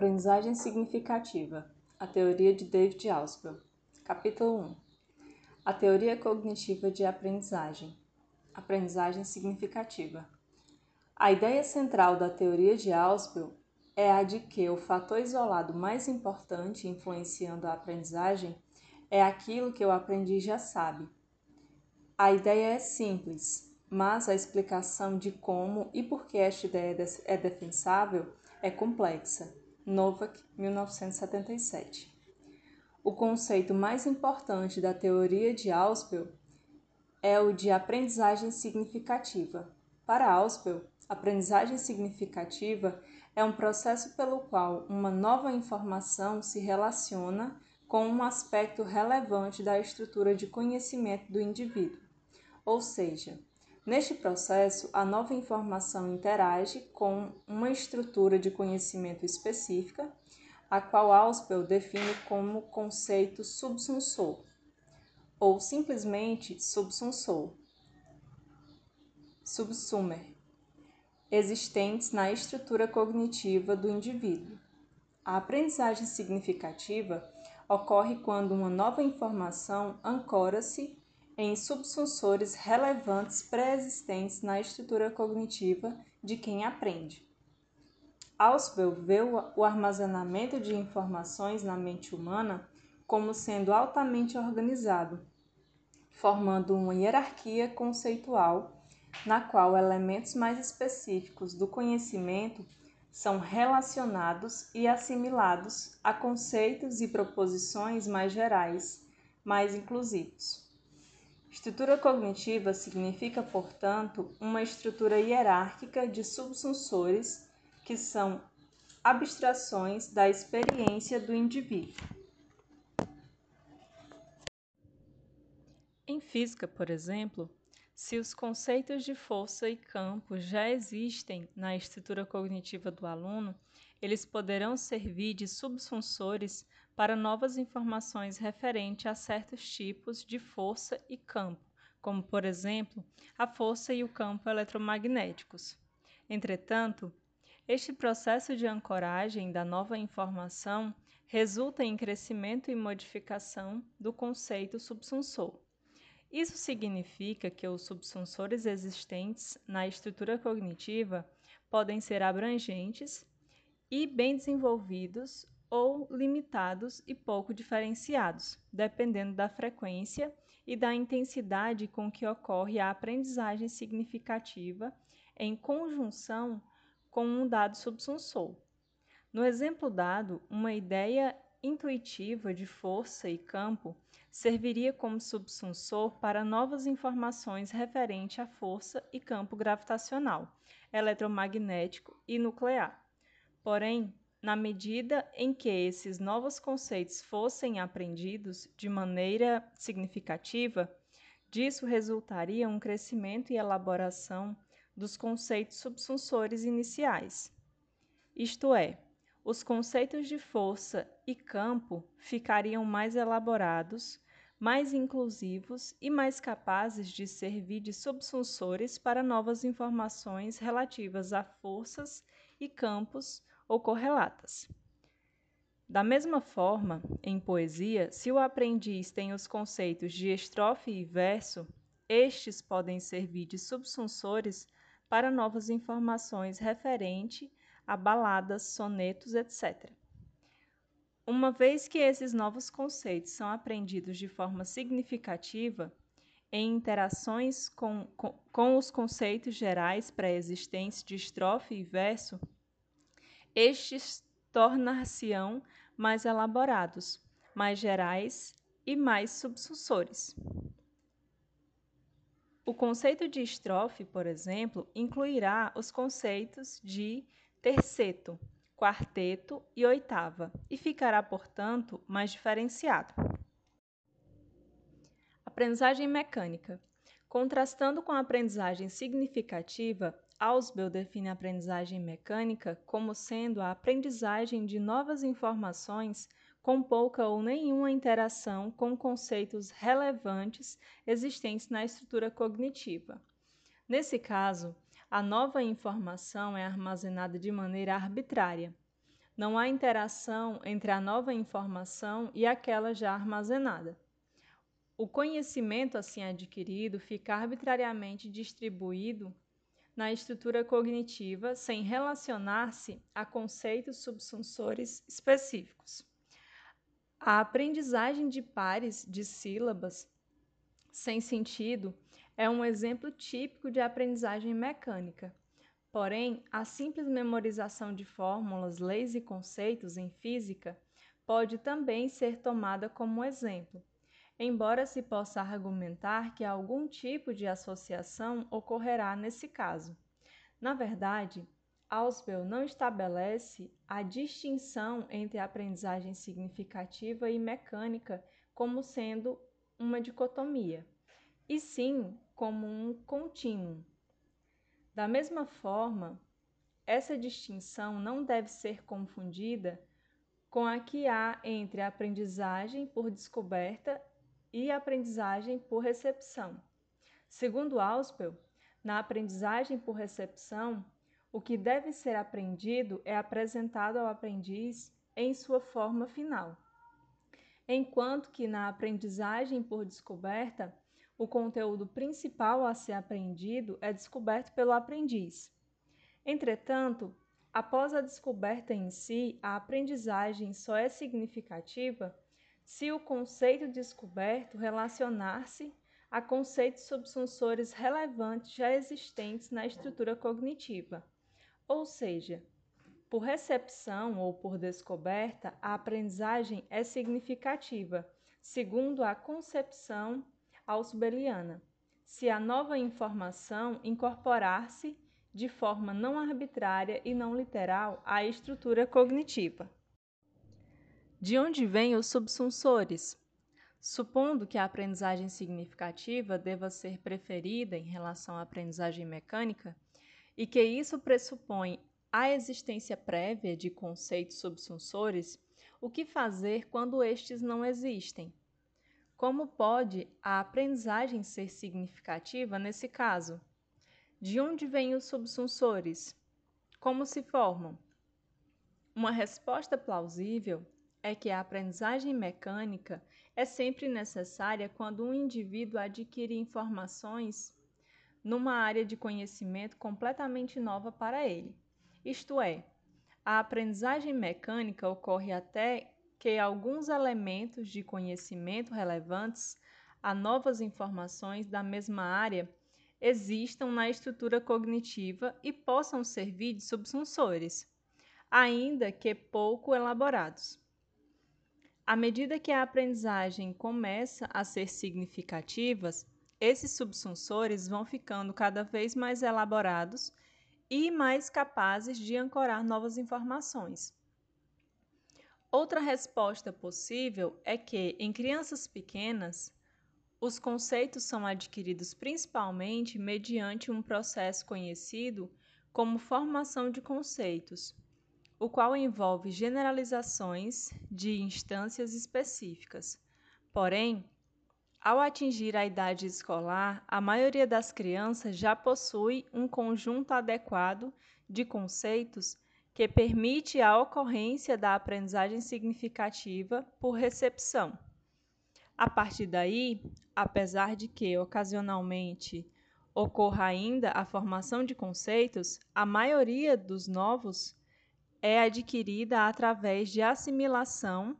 Aprendizagem significativa. A teoria de David Ausubel. Capítulo 1. A teoria cognitiva de aprendizagem. Aprendizagem significativa. A ideia central da teoria de Ausubel é a de que o fator isolado mais importante influenciando a aprendizagem é aquilo que o aprendiz já sabe. A ideia é simples, mas a explicação de como e por que esta ideia é defensável é complexa. Novak, 1977. O conceito mais importante da teoria de Ausubel é o de aprendizagem significativa. Para Ausubel, aprendizagem significativa é um processo pelo qual uma nova informação se relaciona com um aspecto relevante da estrutura de conhecimento do indivíduo. Ou seja, Neste processo, a nova informação interage com uma estrutura de conhecimento específica, a qual Ausubel define como conceito subsunsor, ou simplesmente subsunsor, subsumer, existentes na estrutura cognitiva do indivíduo. A aprendizagem significativa ocorre quando uma nova informação ancora-se em subsunsores relevantes pré-existentes na estrutura cognitiva de quem aprende. Ausubel vê o armazenamento de informações na mente humana como sendo altamente organizado, formando uma hierarquia conceitual na qual elementos mais específicos do conhecimento são relacionados e assimilados a conceitos e proposições mais gerais, mais inclusivos. Estrutura cognitiva significa, portanto, uma estrutura hierárquica de subsunsores que são abstrações da experiência do indivíduo. Em física, por exemplo, se os conceitos de força e campo já existem na estrutura cognitiva do aluno, eles poderão servir de subsunsores para novas informações referentes a certos tipos de força e campo, como, por exemplo, a força e o campo eletromagnéticos. Entretanto, este processo de ancoragem da nova informação resulta em crescimento e modificação do conceito subsunsor. Isso significa que os subsunsores existentes na estrutura cognitiva podem ser abrangentes e bem desenvolvidos ou limitados e pouco diferenciados, dependendo da frequência e da intensidade com que ocorre a aprendizagem significativa em conjunção com um dado subsunsor. No exemplo dado, uma ideia intuitiva de força e campo serviria como subsunsor para novas informações referentes à força e campo gravitacional, eletromagnético e nuclear. Porém, na medida em que esses novos conceitos fossem aprendidos de maneira significativa, disso resultaria um crescimento e elaboração dos conceitos subsunsores iniciais. Isto é, os conceitos de força e campo ficariam mais elaborados, mais inclusivos e mais capazes de servir de subsunsores para novas informações relativas a forças e campos ou correlatas. Da mesma forma, em poesia, se o aprendiz tem os conceitos de estrofe e verso, estes podem servir de subsunsores para novas informações referente a baladas, sonetos, etc. Uma vez que esses novos conceitos são aprendidos de forma significativa, em interações com, com, com os conceitos gerais pré-existentes de estrofe e verso, estes tornar-se-ão mais elaborados, mais gerais e mais subsunsores. O conceito de estrofe, por exemplo, incluirá os conceitos de terceto, quarteto e oitava, e ficará, portanto, mais diferenciado. Aprendizagem mecânica. Contrastando com a aprendizagem significativa, Ausubel define a aprendizagem mecânica como sendo a aprendizagem de novas informações com pouca ou nenhuma interação com conceitos relevantes existentes na estrutura cognitiva. Nesse caso, a nova informação é armazenada de maneira arbitrária. não há interação entre a nova informação e aquela já armazenada. O conhecimento assim adquirido fica arbitrariamente distribuído na estrutura cognitiva sem relacionar-se a conceitos subsunsores específicos. A aprendizagem de pares de sílabas sem sentido é um exemplo típico de aprendizagem mecânica. Porém, a simples memorização de fórmulas, leis e conceitos em física pode também ser tomada como exemplo, embora se possa argumentar que algum tipo de associação ocorrerá nesse caso. Na verdade, Ausubel não estabelece a distinção entre aprendizagem significativa e mecânica como sendo uma dicotomia, e sim como um contínuo. Da mesma forma, essa distinção não deve ser confundida com a que há entre a aprendizagem por descoberta e aprendizagem por recepção. Segundo Ausubel, na aprendizagem por recepção, o que deve ser aprendido é apresentado ao aprendiz em sua forma final, enquanto que na aprendizagem por descoberta, o conteúdo principal a ser aprendido é descoberto pelo aprendiz. Entretanto, após a descoberta em si, a aprendizagem só é significativa se o conceito descoberto relacionar-se a conceitos subsunsores relevantes já existentes na estrutura cognitiva. Ou seja, por recepção ou por descoberta, a aprendizagem é significativa, segundo a concepção ausubeliana, se a nova informação incorporar-se de forma não arbitrária e não literal à estrutura cognitiva. De onde vêm os subsunsores? Supondo que a aprendizagem significativa deva ser preferida em relação à aprendizagem mecânica, e que isso pressupõe a existência prévia de conceitos subsunsores, o que fazer quando estes não existem? Como pode a aprendizagem ser significativa nesse caso? De onde vêm os subsunsores? Como se formam? Uma resposta plausível é que a aprendizagem mecânica é sempre necessária quando um indivíduo adquire informações numa área de conhecimento completamente nova para ele. Isto é, a aprendizagem mecânica ocorre até que alguns elementos de conhecimento relevantes a novas informações da mesma área existam na estrutura cognitiva e possam servir de subsunsores, ainda que pouco elaborados. À medida que a aprendizagem começa a ser significativa, esses subsunsores vão ficando cada vez mais elaborados e mais capazes de ancorar novas informações. Outra resposta possível é que, em crianças pequenas, os conceitos são adquiridos principalmente mediante um processo conhecido como formação de conceitos, o qual envolve generalizações de instâncias específicas. Porém, ao atingir a idade escolar, a maioria das crianças já possui um conjunto adequado de conceitos que permite a ocorrência da aprendizagem significativa por recepção. A partir daí, apesar de que ocasionalmente ocorra ainda a formação de conceitos, a maioria dos novos é adquirida através de assimilação,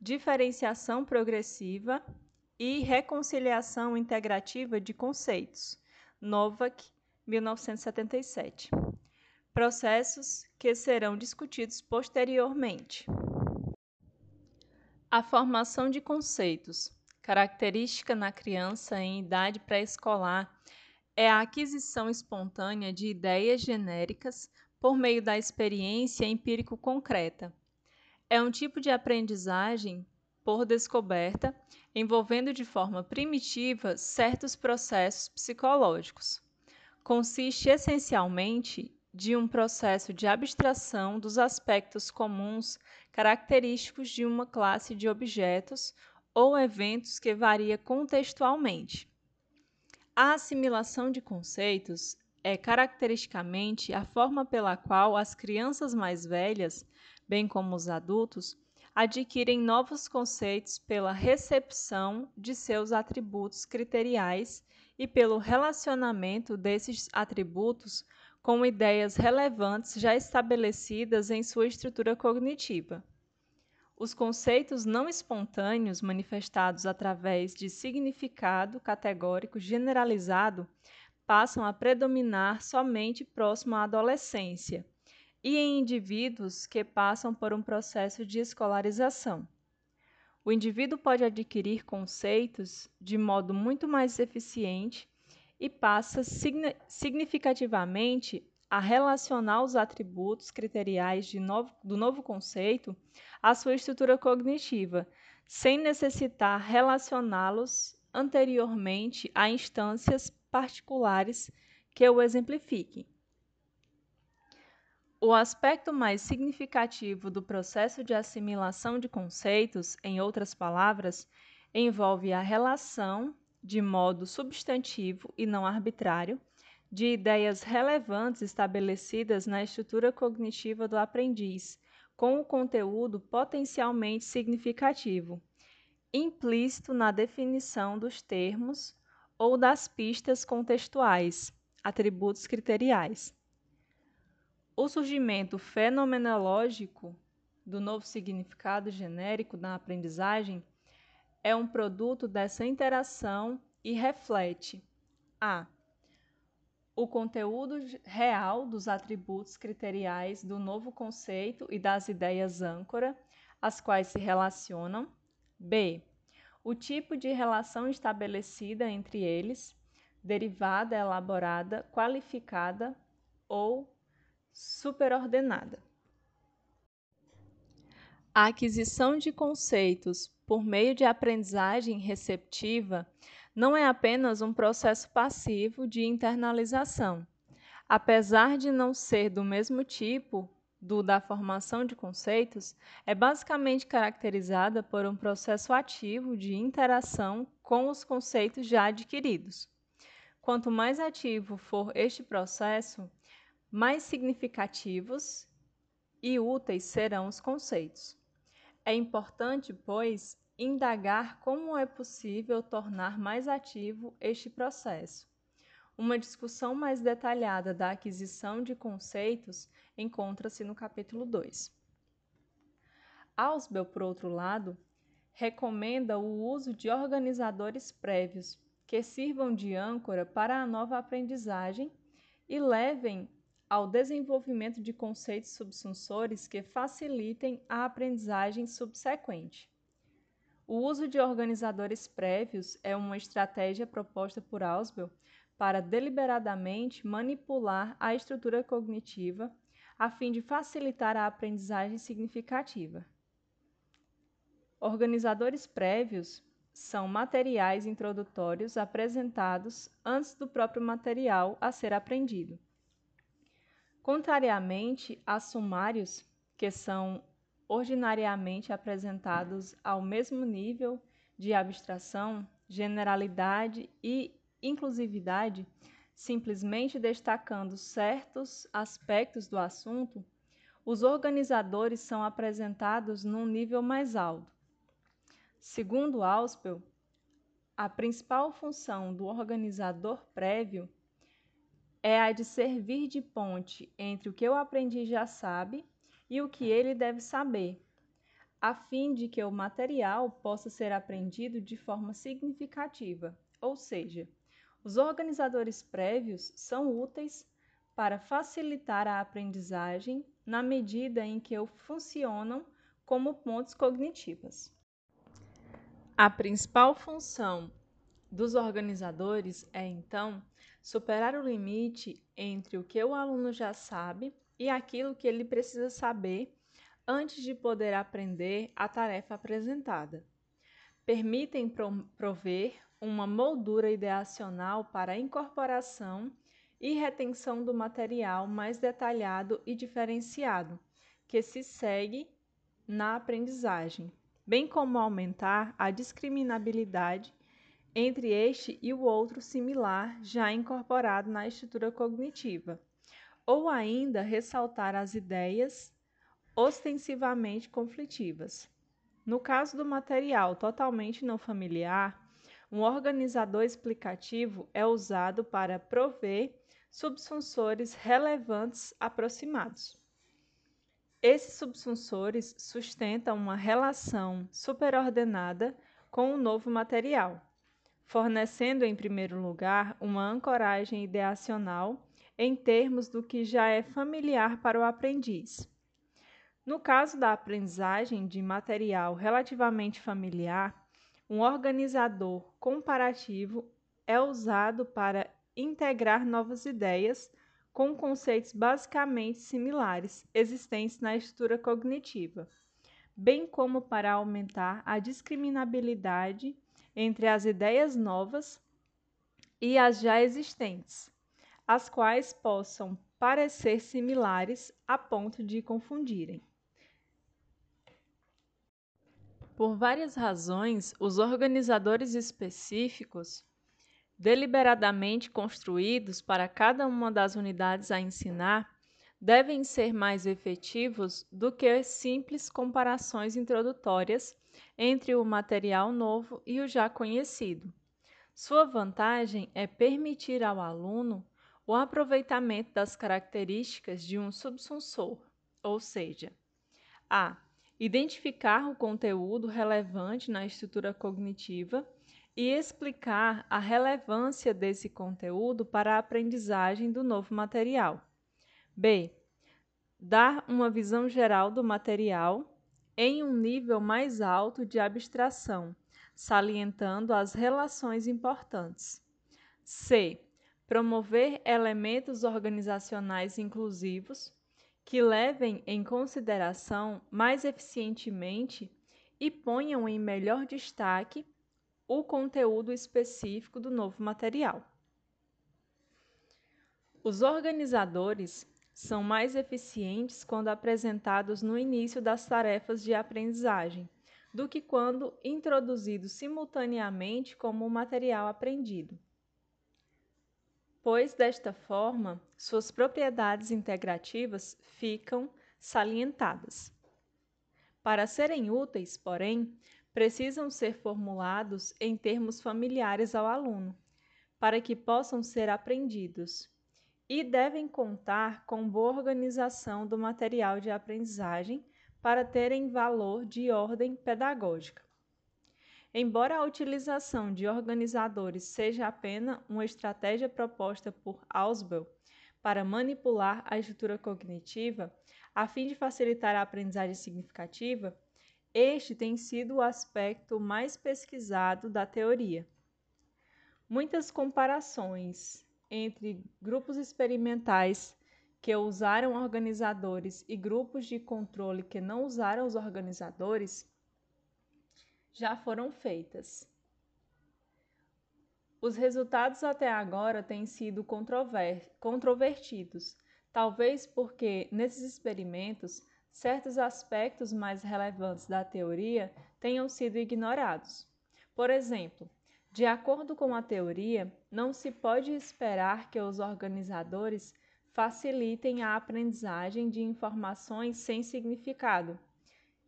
diferenciação progressiva e reconciliação integrativa de conceitos. Novak, 1977. Processos que serão discutidos posteriormente. A formação de conceitos, característica na criança em idade pré-escolar, é a aquisição espontânea de ideias genéricas por meio da experiência empírico concreta. É um tipo de aprendizagem por descoberta, envolvendo de forma primitiva certos processos psicológicos. Consiste essencialmente de um processo de abstração dos aspectos comuns característicos de uma classe de objetos ou eventos que varia contextualmente. A assimilação de conceitos é caracteristicamente a forma pela qual as crianças mais velhas bem como os adultos, adquirem novos conceitos pela recepção de seus atributos criteriais e pelo relacionamento desses atributos com ideias relevantes já estabelecidas em sua estrutura cognitiva. Os conceitos não espontâneos manifestados através de significado categórico generalizado passam a predominar somente próximo à adolescência e em indivíduos que passam por um processo de escolarização. O indivíduo pode adquirir conceitos de modo muito mais eficiente e passa significativamente a relacionar os atributos criteriais novo, do novo conceito à sua estrutura cognitiva, sem necessitar relacioná-los anteriormente a instâncias particulares que o exemplifiquem. O aspecto mais significativo do processo de assimilação de conceitos, em outras palavras, envolve a relação, de modo substantivo e não arbitrário, de ideias relevantes estabelecidas na estrutura cognitiva do aprendiz, com o conteúdo potencialmente significativo, implícito na definição dos termos ou das pistas contextuais, atributos criteriais. O surgimento fenomenológico do novo significado genérico na aprendizagem é um produto dessa interação e reflete a o conteúdo real dos atributos criteriais do novo conceito e das ideias âncora, às quais se relacionam. B. O tipo de relação estabelecida entre eles, derivada, elaborada, qualificada ou superordenada. A aquisição de conceitos por meio de aprendizagem receptiva não é apenas um processo passivo de internalização. Apesar de não ser do mesmo tipo do da formação de conceitos, é basicamente caracterizada por um processo ativo de interação com os conceitos já adquiridos. Quanto mais ativo for este processo, mais significativos e úteis serão os conceitos. É importante, pois, indagar como é possível tornar mais ativo este processo. Uma discussão mais detalhada da aquisição de conceitos encontra-se no capítulo 2. Ausbel, por outro lado, recomenda o uso de organizadores prévios que sirvam de âncora para a nova aprendizagem e levem ao desenvolvimento de conceitos subsunsores que facilitem a aprendizagem subsequente. O uso de organizadores prévios é uma estratégia proposta por Ausubel para deliberadamente manipular a estrutura cognitiva a fim de facilitar a aprendizagem significativa. Organizadores prévios são materiais introdutórios apresentados antes do próprio material a ser aprendido. Contrariamente a sumários, que são ordinariamente apresentados ao mesmo nível de abstração, generalidade e inclusividade, simplesmente destacando certos aspectos do assunto, os organizadores são apresentados num nível mais alto. Segundo Auspel, a principal função do organizador prévio é a de servir de ponte entre o que o aprendiz já sabe e o que ele deve saber, a fim de que o material possa ser aprendido de forma significativa, ou seja, os organizadores prévios são úteis para facilitar a aprendizagem na medida em que funcionam como pontes cognitivas. A principal função dos organizadores é, então, superar o limite entre o que o aluno já sabe e aquilo que ele precisa saber antes de poder aprender a tarefa apresentada. Permitem prover uma moldura ideacional para incorporação e retenção do material mais detalhado e diferenciado, que se segue na aprendizagem, bem como aumentar a discriminabilidade entre este e o outro similar já incorporado na estrutura cognitiva ou ainda ressaltar as ideias ostensivamente conflitivas. No caso do material totalmente não familiar, um organizador explicativo é usado para prover subsunsores relevantes aproximados. Esses subsunsores sustentam uma relação superordenada com o novo material, fornecendo, em primeiro lugar, uma ancoragem ideacional em termos do que já é familiar para o aprendiz. No caso da aprendizagem de material relativamente familiar, um organizador comparativo é usado para integrar novas ideias com conceitos basicamente similares existentes na estrutura cognitiva, bem como para aumentar a discriminabilidade entre as ideias novas e as já existentes, as quais possam parecer similares a ponto de confundirem. Por várias razões, os organizadores específicos, deliberadamente construídos para cada uma das unidades a ensinar, devem ser mais efetivos do que simples comparações introdutórias entre o material novo e o já conhecido. Sua vantagem é permitir ao aluno o aproveitamento das características de um subsunsor, ou seja, a identificar o conteúdo relevante na estrutura cognitiva e explicar a relevância desse conteúdo para a aprendizagem do novo material. B. Dar uma visão geral do material em um nível mais alto de abstração, salientando as relações importantes. C. Promover elementos organizacionais inclusivos que levem em consideração mais eficientemente e ponham em melhor destaque o conteúdo específico do novo material. Os organizadores são mais eficientes quando apresentados no início das tarefas de aprendizagem do que quando introduzidos simultaneamente como material aprendido. Pois, desta forma, suas propriedades integrativas ficam salientadas. Para serem úteis, porém, precisam ser formulados em termos familiares ao aluno, para que possam ser aprendidos e devem contar com boa organização do material de aprendizagem para terem valor de ordem pedagógica. Embora a utilização de organizadores seja apenas uma estratégia proposta por Ausubel para manipular a estrutura cognitiva, a fim de facilitar a aprendizagem significativa, este tem sido o aspecto mais pesquisado da teoria. Muitas comparações entre grupos experimentais que usaram organizadores e grupos de controle que não usaram os organizadores já foram feitas. Os resultados até agora têm sido controvertidos, talvez porque nesses experimentos certos aspectos mais relevantes da teoria tenham sido ignorados. Por exemplo, de acordo com a teoria, não se pode esperar que os organizadores facilitem a aprendizagem de informações sem significado,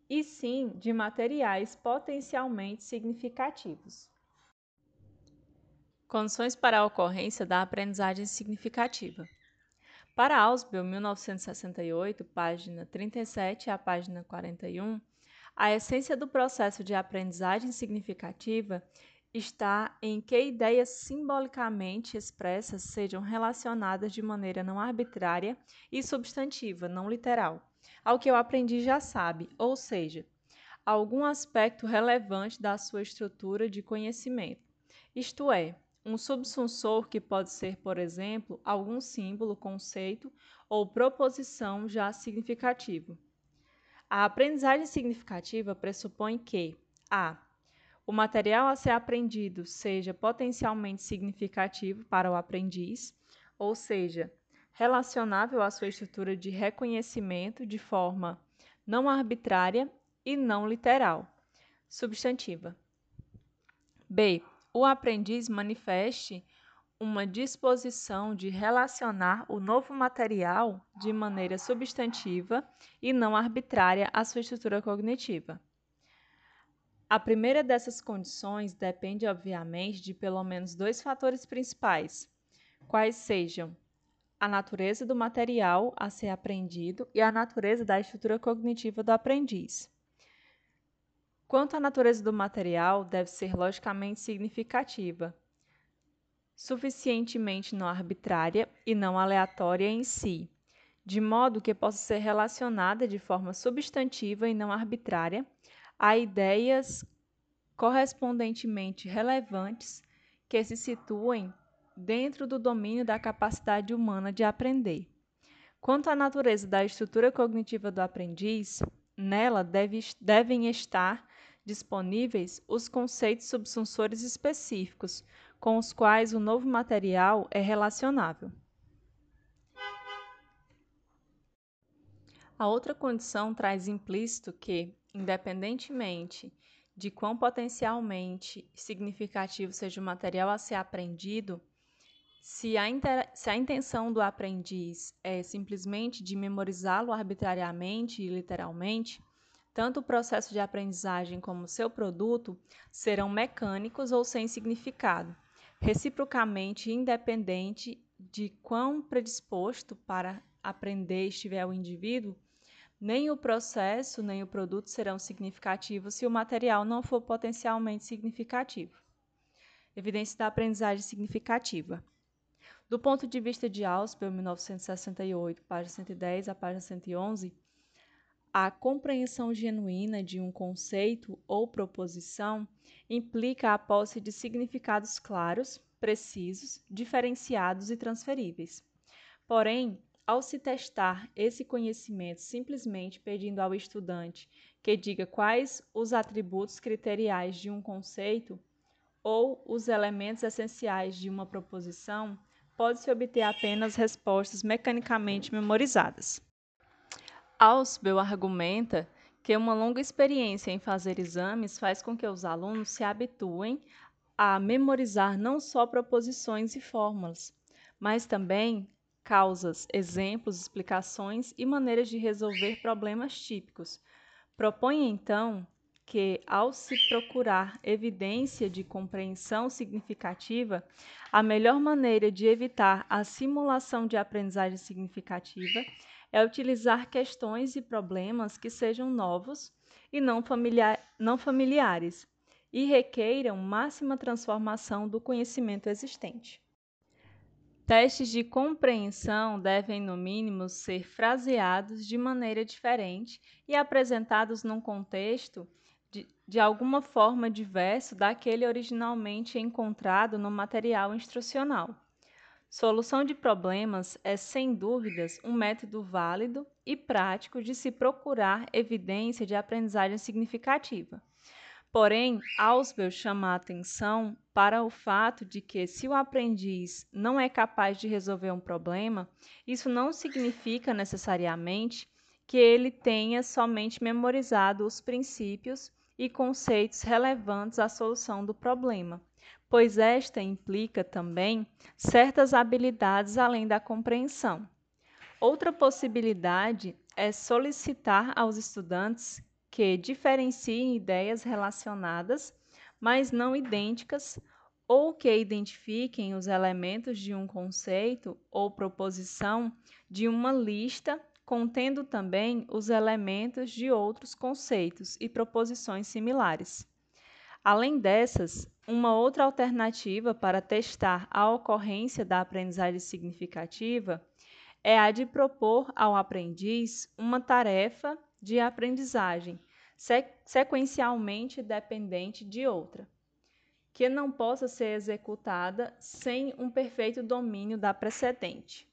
e sim de materiais potencialmente significativos. Condições para a ocorrência da aprendizagem significativa. Para Ausubel, 1968, página 37 à página 41, a essência do processo de aprendizagem significativa está em que ideias simbolicamente expressas sejam relacionadas de maneira não arbitrária e substantiva, não literal, ao que eu aprendi já sabe, ou seja, algum aspecto relevante da sua estrutura de conhecimento. Isto é, um subsunsor que pode ser, por exemplo, algum símbolo, conceito ou proposição já significativo. A aprendizagem significativa pressupõe que a o material a ser aprendido seja potencialmente significativo para o aprendiz, ou seja, relacionável à sua estrutura de reconhecimento de forma não arbitrária e não literal. Substantiva. B. O aprendiz manifeste uma disposição de relacionar o novo material de maneira substantiva e não arbitrária à sua estrutura cognitiva. A primeira dessas condições depende, obviamente, de pelo menos dois fatores principais, quais sejam a natureza do material a ser aprendido e a natureza da estrutura cognitiva do aprendiz. Quanto à natureza do material, deve ser logicamente significativa, suficientemente não arbitrária e não aleatória em si, de modo que possa ser relacionada de forma substantiva e não arbitrária a ideias correspondentemente relevantes que se situem dentro do domínio da capacidade humana de aprender. Quanto à natureza da estrutura cognitiva do aprendiz, nela deve, devem estar disponíveis os conceitos subsunsores específicos, com os quais o novo material é relacionável. A outra condição traz implícito que, independentemente de quão potencialmente significativo seja o material a ser aprendido, se a, inter... se a intenção do aprendiz é simplesmente de memorizá-lo arbitrariamente e literalmente, tanto o processo de aprendizagem como seu produto serão mecânicos ou sem significado, reciprocamente independente de quão predisposto para aprender estiver o indivíduo, nem o processo nem o produto serão significativos se o material não for potencialmente significativo. Evidência da aprendizagem significativa. Do ponto de vista de Ausubel, 1968, página 110 a página 111, a compreensão genuína de um conceito ou proposição implica a posse de significados claros, precisos, diferenciados e transferíveis. Porém, ao se testar esse conhecimento simplesmente pedindo ao estudante que diga quais os atributos criteriais de um conceito ou os elementos essenciais de uma proposição, pode-se obter apenas respostas mecanicamente memorizadas. Ausubel argumenta que uma longa experiência em fazer exames faz com que os alunos se habituem a memorizar não só proposições e fórmulas, mas também causas, exemplos, explicações e maneiras de resolver problemas típicos. Propõe então que, ao se procurar evidência de compreensão significativa, a melhor maneira de evitar a simulação de aprendizagem significativa é utilizar questões e problemas que sejam novos e não, familiar, não familiares e requeiram máxima transformação do conhecimento existente. Testes de compreensão devem, no mínimo, ser fraseados de maneira diferente e apresentados num contexto de, de alguma forma diverso daquele originalmente encontrado no material instrucional. Solução de problemas é, sem dúvidas, um método válido e prático de se procurar evidência de aprendizagem significativa. Porém, Ausubel chama a atenção para o fato de que, se o aprendiz não é capaz de resolver um problema, isso não significa necessariamente que ele tenha somente memorizado os princípios e conceitos relevantes à solução do problema, pois esta implica também certas habilidades além da compreensão. Outra possibilidade é solicitar aos estudantes que diferenciem ideias relacionadas, mas não idênticas, ou que identifiquem os elementos de um conceito ou proposição de uma lista contendo também os elementos de outros conceitos e proposições similares. Além dessas, uma outra alternativa para testar a ocorrência da aprendizagem significativa é a de propor ao aprendiz uma tarefa de aprendizagem sequencialmente dependente de outra, que não possa ser executada sem um perfeito domínio da precedente.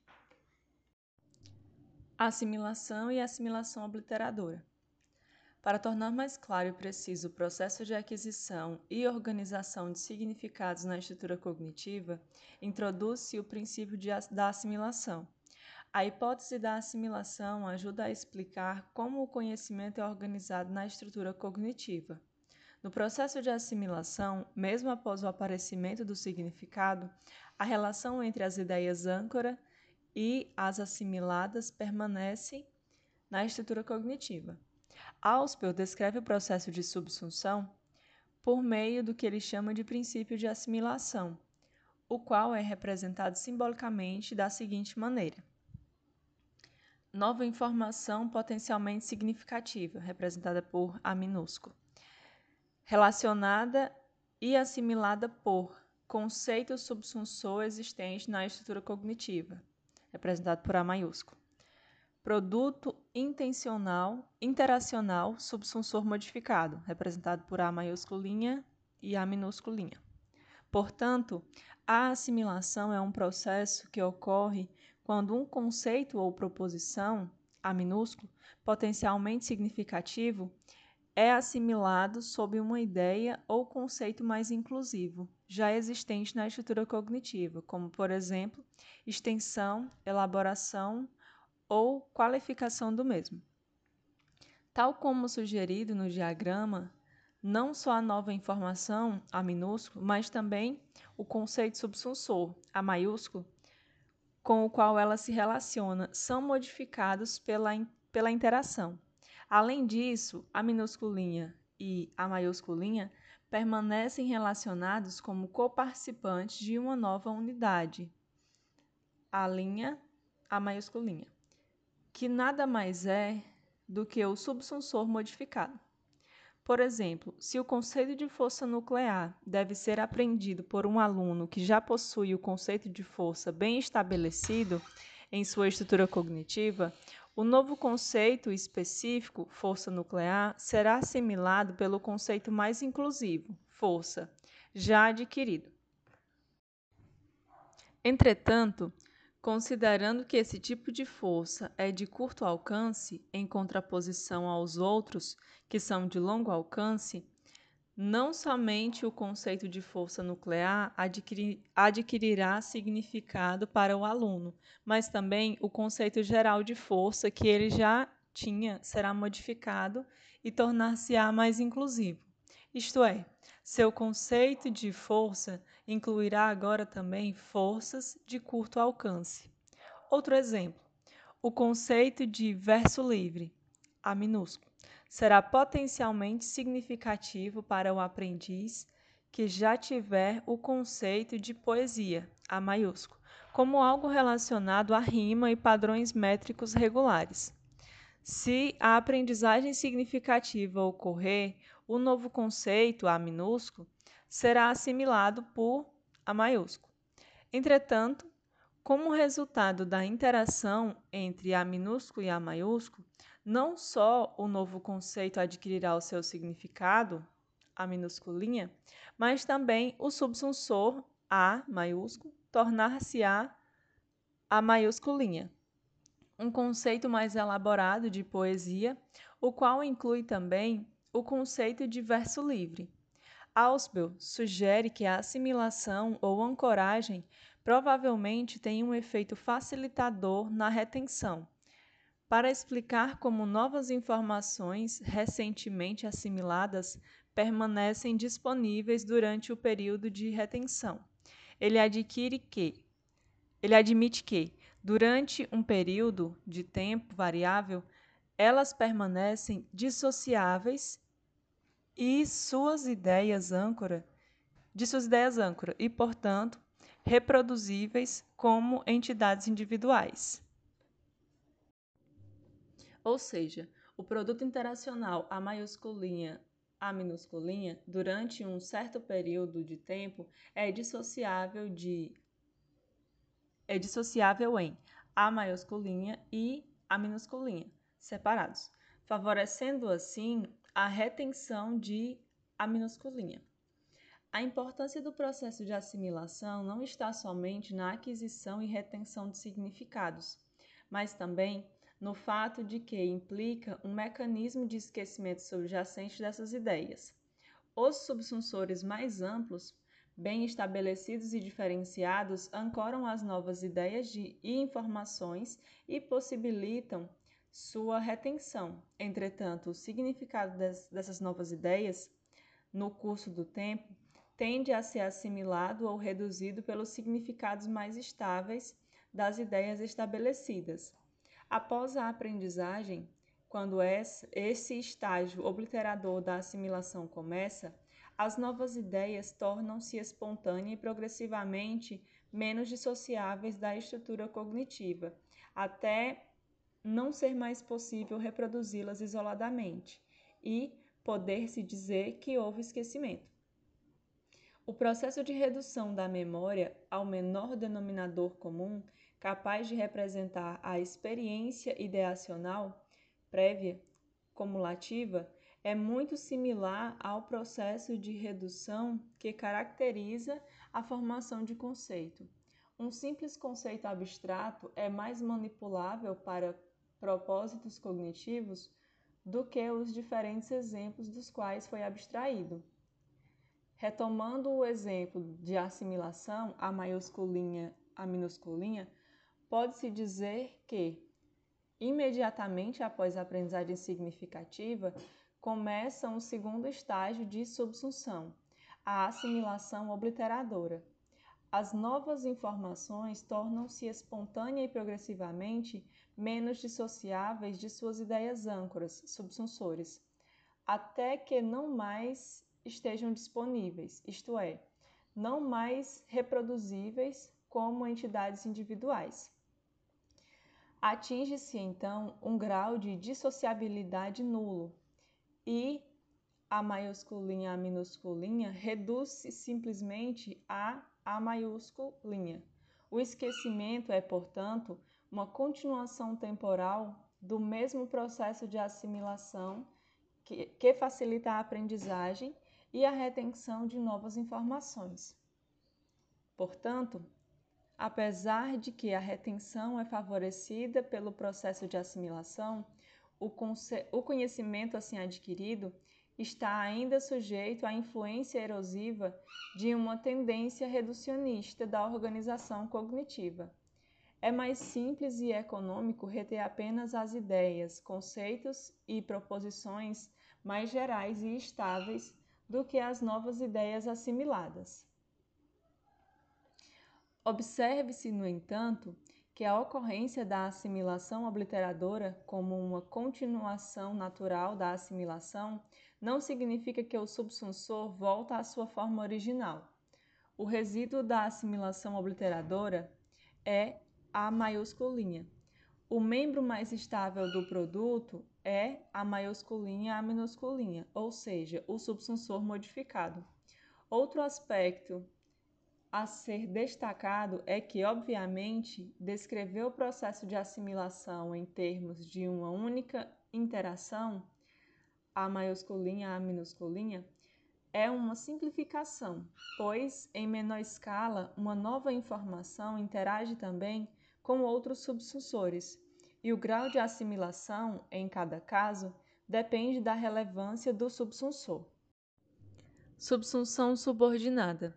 Assimilação e assimilação obliteradora. Para tornar mais claro e preciso o processo de aquisição e organização de significados na estrutura cognitiva, introduz-se o princípio de, da assimilação. A hipótese da assimilação ajuda a explicar como o conhecimento é organizado na estrutura cognitiva. No processo de assimilação, mesmo após o aparecimento do significado, a relação entre as ideias âncora e as assimiladas permanece na estrutura cognitiva. Auspel descreve o processo de subsunção por meio do que ele chama de princípio de assimilação, o qual é representado simbolicamente da seguinte maneira: nova informação potencialmente significativa, representada por A minúsculo, relacionada e assimilada por conceito subsunsor existente na estrutura cognitiva, representado por A maiúsculo. Produto intencional, interacional, subsunsor modificado, representado por A maiúsculinha e A minúsculinha. Portanto, a assimilação é um processo que ocorre quando um conceito ou proposição, A minúsculo, potencialmente significativo, é assimilado sob uma ideia ou conceito mais inclusivo, já existente na estrutura cognitiva, como, por exemplo, extensão, elaboração ou qualificação do mesmo. Tal como sugerido no diagrama, não só a nova informação, A minúsculo, mas também o conceito subsunsor, A maiúsculo, com o qual ela se relaciona, são modificados pela, pela interação. Além disso, a minúsculinha e a maiúsculinha permanecem relacionados como coparticipantes de uma nova unidade, a linha, a maiúsculinha que nada mais é do que o subsunsor modificado. Por exemplo, se o conceito de força nuclear deve ser aprendido por um aluno que já possui o conceito de força bem estabelecido em sua estrutura cognitiva, o novo conceito específico, força nuclear, será assimilado pelo conceito mais inclusivo, força, já adquirido. Entretanto, Considerando que esse tipo de força é de curto alcance, em contraposição aos outros, que são de longo alcance, não somente o conceito de força nuclear adquirir, adquirirá significado para o aluno, mas também o conceito geral de força que ele já tinha será modificado e tornar-se-á mais inclusivo. Isto é, seu conceito de força incluirá agora também forças de curto alcance. Outro exemplo, o conceito de verso livre, A minúsculo, será potencialmente significativo para o aprendiz que já tiver o conceito de poesia, A maiúsculo, como algo relacionado à rima e padrões métricos regulares. Se a aprendizagem significativa ocorrer, o novo conceito, A minúsculo, será assimilado por A maiúsculo. Entretanto, como resultado da interação entre A minúsculo e A maiúsculo, não só o novo conceito adquirirá o seu significado, A minúsculinha, mas também o subsunsor A maiúsculo tornar-se-á A maiúsculinha. Um conceito mais elaborado de poesia, o qual inclui também o conceito de verso livre. Ausbel sugere que a assimilação ou ancoragem provavelmente tem um efeito facilitador na retenção, para explicar como novas informações recentemente assimiladas permanecem disponíveis durante o período de retenção. Ele adquire que ele admite que durante um período de tempo variável elas permanecem dissociáveis e suas ideias âncora, de suas ideias âncora e, portanto, reproduzíveis como entidades individuais. Ou seja, o produto interacional A maiusculinha A minusculinha, durante um certo período de tempo, é dissociável de é dissociável em A maiusculinha e A minusculinha, separados, favorecendo assim a retenção de A minusculinha. A importância do processo de assimilação não está somente na aquisição e retenção de significados, mas também no fato de que implica um mecanismo de esquecimento subjacente dessas ideias. Os subsunsores mais amplos, bem estabelecidos e diferenciados, ancoram as novas ideias de, e informações e possibilitam sua retenção. Entretanto, o significado des, dessas novas ideias no curso do tempo, tende a ser assimilado ou reduzido pelos significados mais estáveis das ideias estabelecidas. Após a aprendizagem, quando esse estágio obliterador da assimilação começa, as novas ideias tornam-se espontâneas e progressivamente menos dissociáveis da estrutura cognitiva, até não ser mais possível reproduzi-las isoladamente e poder-se dizer que houve esquecimento. O processo de redução da memória ao menor denominador comum, capaz de representar a experiência ideacional prévia, cumulativa, é muito similar ao processo de redução que caracteriza a formação de conceito. Um simples conceito abstrato é mais manipulável para propósitos cognitivos do que os diferentes exemplos dos quais foi abstraído. Retomando o exemplo de assimilação, a maiusculinha, a minusculinha, pode-se dizer que, imediatamente após a aprendizagem significativa, começa um segundo estágio de subsunção, a assimilação obliteradora. As novas informações tornam-se espontânea e progressivamente menos dissociáveis de suas ideias âncoras, subsunsores, até que não mais estejam disponíveis, isto é, não mais reproduzíveis como entidades individuais. Atinge-se então um grau de dissociabilidade nulo e a maiusculinha a minusculinha reduz-se simplesmente a a maiusculinha. O esquecimento é, portanto, uma continuação temporal do mesmo processo de assimilação que, que facilita a aprendizagem e a retenção de novas informações. Portanto, apesar de que a retenção é favorecida pelo processo de assimilação, o, o conhecimento assim adquirido está ainda sujeito à influência erosiva de uma tendência reducionista da organização cognitiva. É mais simples e econômico reter apenas as ideias, conceitos e proposições mais gerais e estáveis do que as novas ideias assimiladas. Observe-se, no entanto, que a ocorrência da assimilação obliteradora como uma continuação natural da assimilação não significa que o subsunsor volta à sua forma original. O resíduo da assimilação obliteradora é a maiusculinha. O membro mais estável do produto é a maiusculinha a minusculinha, ou seja, o subsunsor modificado. Outro aspecto a ser destacado é que, obviamente, descrever o processo de assimilação em termos de uma única interação, a maiusculinha a minusculinha, é uma simplificação, pois, em menor escala, uma nova informação interage também com outros subsunsores, e o grau de assimilação, em cada caso, depende da relevância do subsunsor. Subsunção subordinada.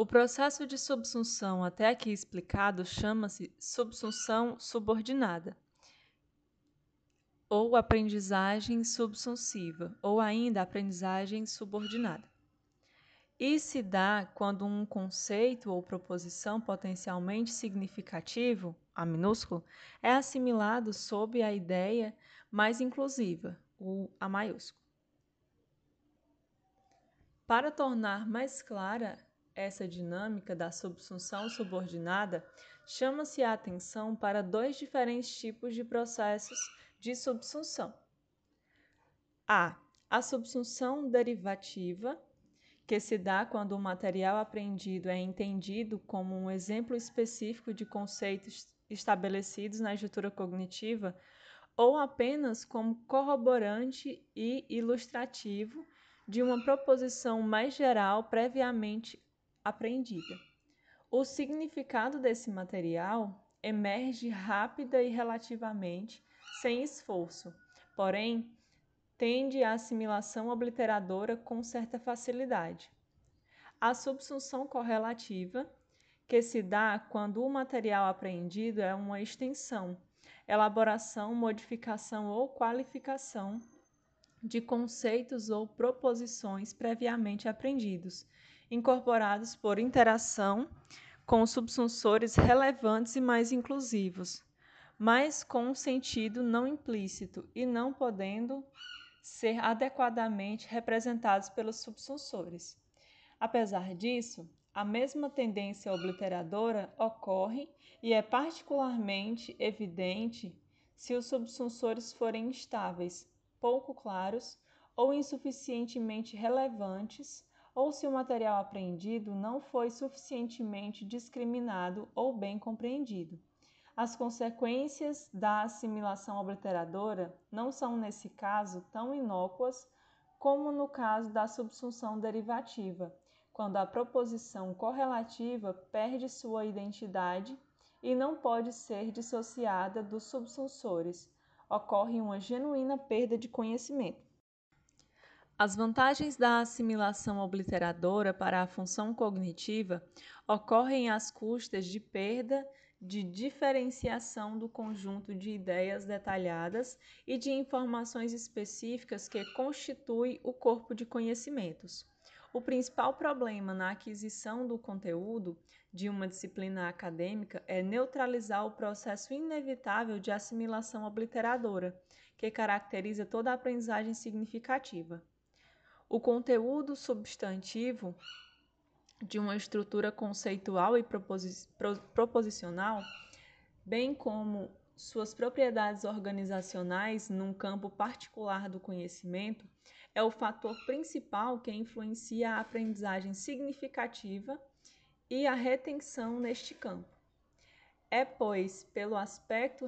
O processo de subsunção até aqui explicado chama-se subsunção subordinada, ou aprendizagem subsunsiva, ou ainda aprendizagem subordinada. E se dá quando um conceito ou proposição potencialmente significativo, A minúsculo, é assimilado sob a ideia mais inclusiva, o A maiúsculo. Para tornar mais clara essa dinâmica da subsunção subordinada, chama-se a atenção para dois diferentes tipos de processos de subsunção. A. A subsunção derivativa, que se dá quando o material aprendido é entendido como um exemplo específico de conceitos estabelecidos na estrutura cognitiva ou apenas como corroborante e ilustrativo de uma proposição mais geral previamente aprendida. O significado desse material emerge rápida e relativamente sem esforço, porém tende à assimilação obliteradora com certa facilidade. A subsunção correlativa, que se dá quando o material apreendido é uma extensão, elaboração, modificação ou qualificação de conceitos ou proposições previamente aprendidos, incorporados por interação com subsunsores relevantes e mais inclusivos, mas com um sentido não implícito e não podendo ser adequadamente representados pelos subsunsores. Apesar disso, a mesma tendência obliteradora ocorre e é particularmente evidente se os subsunsores forem instáveis, pouco claros ou insuficientemente relevantes, ou se o material apreendido não foi suficientemente discriminado ou bem compreendido. As consequências da assimilação obliteradora não são, nesse caso, tão inócuas como no caso da subsunção derivativa, quando a proposição correlativa perde sua identidade e não pode ser dissociada dos subsunsores, ocorre uma genuína perda de conhecimento. As vantagens da assimilação obliteradora para a função cognitiva ocorrem às custas de perda de diferenciação do conjunto de ideias detalhadas e de informações específicas que constitui o corpo de conhecimentos. O principal problema na aquisição do conteúdo de uma disciplina acadêmica é neutralizar o processo inevitável de assimilação obliteradora, que caracteriza toda a aprendizagem significativa. O conteúdo substantivo de uma estrutura conceitual e proposi proposicional, bem como suas propriedades organizacionais num campo particular do conhecimento, é o fator principal que influencia a aprendizagem significativa e a retenção neste campo. É, pois, pelo aspecto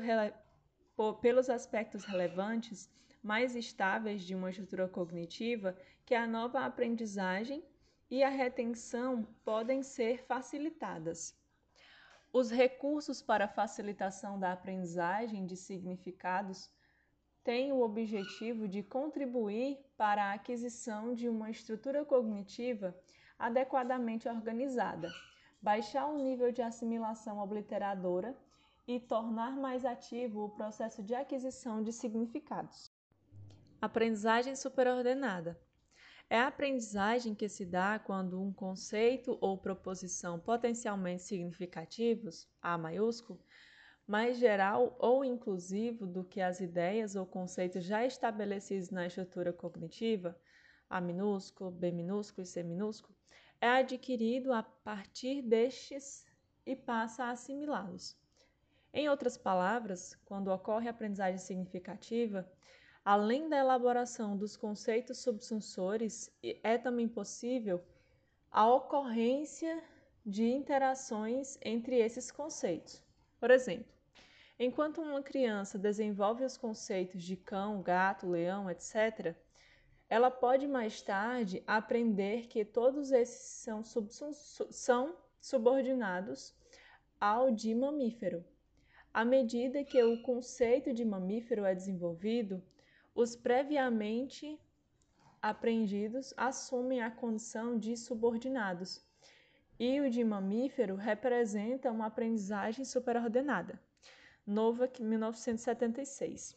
pelos aspectos relevantes mais estáveis de uma estrutura cognitiva que a nova aprendizagem e a retenção podem ser facilitadas. Os recursos para facilitação da aprendizagem de significados têm o objetivo de contribuir para a aquisição de uma estrutura cognitiva adequadamente organizada, baixar o nível de assimilação obliteradora e tornar mais ativo o processo de aquisição de significados. Aprendizagem superordenada. É a aprendizagem que se dá quando um conceito ou proposição potencialmente significativos, A maiúsculo, mais geral ou inclusivo do que as ideias ou conceitos já estabelecidos na estrutura cognitiva, A minúsculo, B minúsculo e C minúsculo, é adquirido a partir destes e passa a assimilá-los. Em outras palavras, quando ocorre aprendizagem significativa, Além da elaboração dos conceitos subsunsores, é também possível a ocorrência de interações entre esses conceitos. Por exemplo, enquanto uma criança desenvolve os conceitos de cão, gato, leão, etc., ela pode mais tarde aprender que todos esses são, são subordinados ao de mamífero. À medida que o conceito de mamífero é desenvolvido, os previamente apreendidos assumem a condição de subordinados, e o de mamífero representa uma aprendizagem superordenada. Nova, 1976.